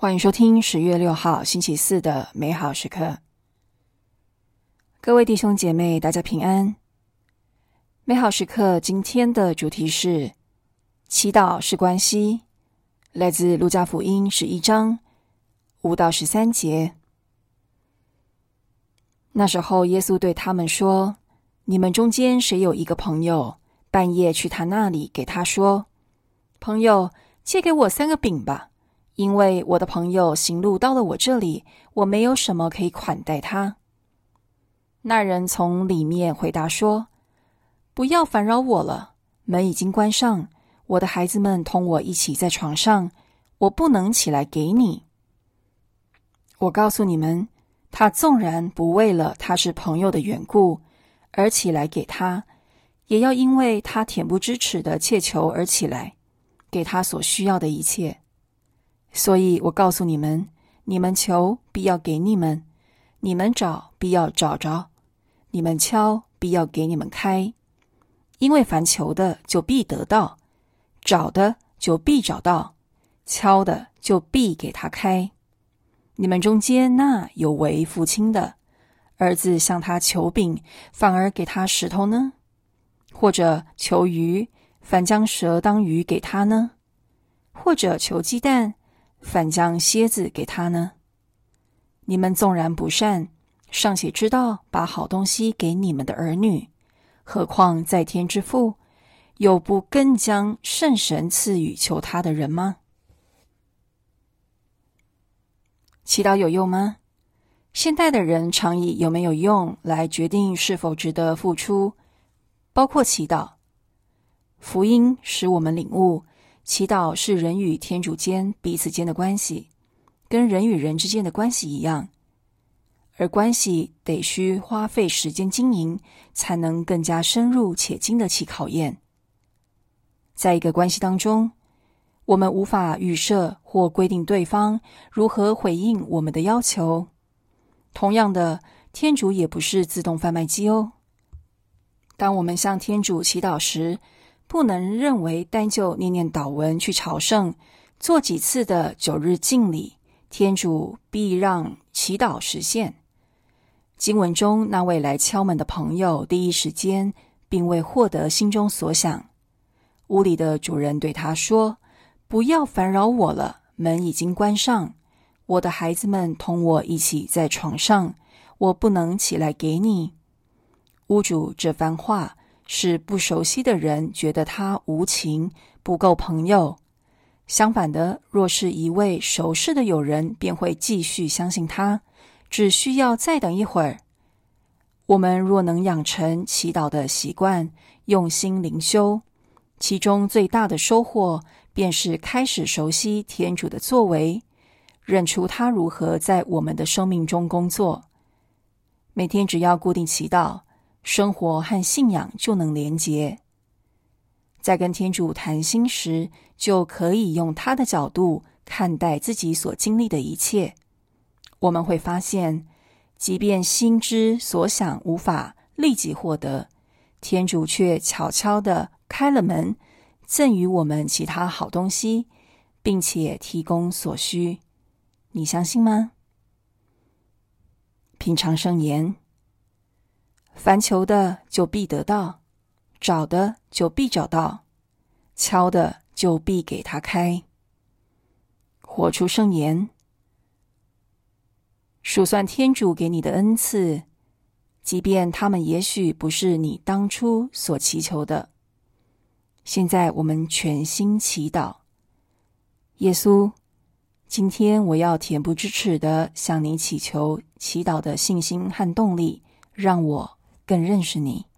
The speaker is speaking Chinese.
欢迎收听十月六号星期四的美好时刻。各位弟兄姐妹，大家平安。美好时刻今天的主题是祈祷是关系，来自路加福音十一章五到十三节。那时候，耶稣对他们说：“你们中间谁有一个朋友，半夜去他那里，给他说：‘朋友，借给我三个饼吧。’”因为我的朋友行路到了我这里，我没有什么可以款待他。那人从里面回答说：“不要烦扰我了，门已经关上，我的孩子们同我一起在床上，我不能起来给你。我告诉你们，他纵然不为了他是朋友的缘故而起来给他，也要因为他恬不知耻的切求而起来，给他所需要的一切。”所以我告诉你们：你们求，必要给你们；你们找，必要找着；你们敲，必要给你们开。因为凡求的，就必得到；找的，就必找到；敲的，就必给他开。你们中间那有为父亲的，儿子向他求饼，反而给他石头呢？或者求鱼，反将蛇当鱼给他呢？或者求鸡蛋？反将蝎子给他呢？你们纵然不善，尚且知道把好东西给你们的儿女，何况在天之父，有不更将圣神赐予求他的人吗？祈祷有用吗？现代的人常以有没有用来决定是否值得付出，包括祈祷。福音使我们领悟。祈祷是人与天主间彼此间的关系，跟人与人之间的关系一样，而关系得需花费时间经营，才能更加深入且经得起考验。在一个关系当中，我们无法预设或规定对方如何回应我们的要求。同样的，天主也不是自动贩卖机哦。当我们向天主祈祷时，不能认为单就念念祷文去朝圣，做几次的九日敬礼，天主必让祈祷实现。经文中那位来敲门的朋友，第一时间并未获得心中所想。屋里的主人对他说：“不要烦扰我了，门已经关上，我的孩子们同我一起在床上，我不能起来给你。”屋主这番话。使不熟悉的人觉得他无情不够朋友。相反的，若是一位熟识的友人，便会继续相信他。只需要再等一会儿。我们若能养成祈祷的习惯，用心灵修，其中最大的收获，便是开始熟悉天主的作为，认出他如何在我们的生命中工作。每天只要固定祈祷。生活和信仰就能连结，在跟天主谈心时，就可以用他的角度看待自己所经历的一切。我们会发现，即便心之所想无法立即获得，天主却悄悄的开了门，赠予我们其他好东西，并且提供所需。你相信吗？平常圣言。凡求的就必得到，找的就必找到，敲的就必给他开。活出圣言，数算天主给你的恩赐，即便他们也许不是你当初所祈求的。现在我们全心祈祷，耶稣，今天我要恬不知耻的向你祈求祈祷的信心和动力，让我。更认识你。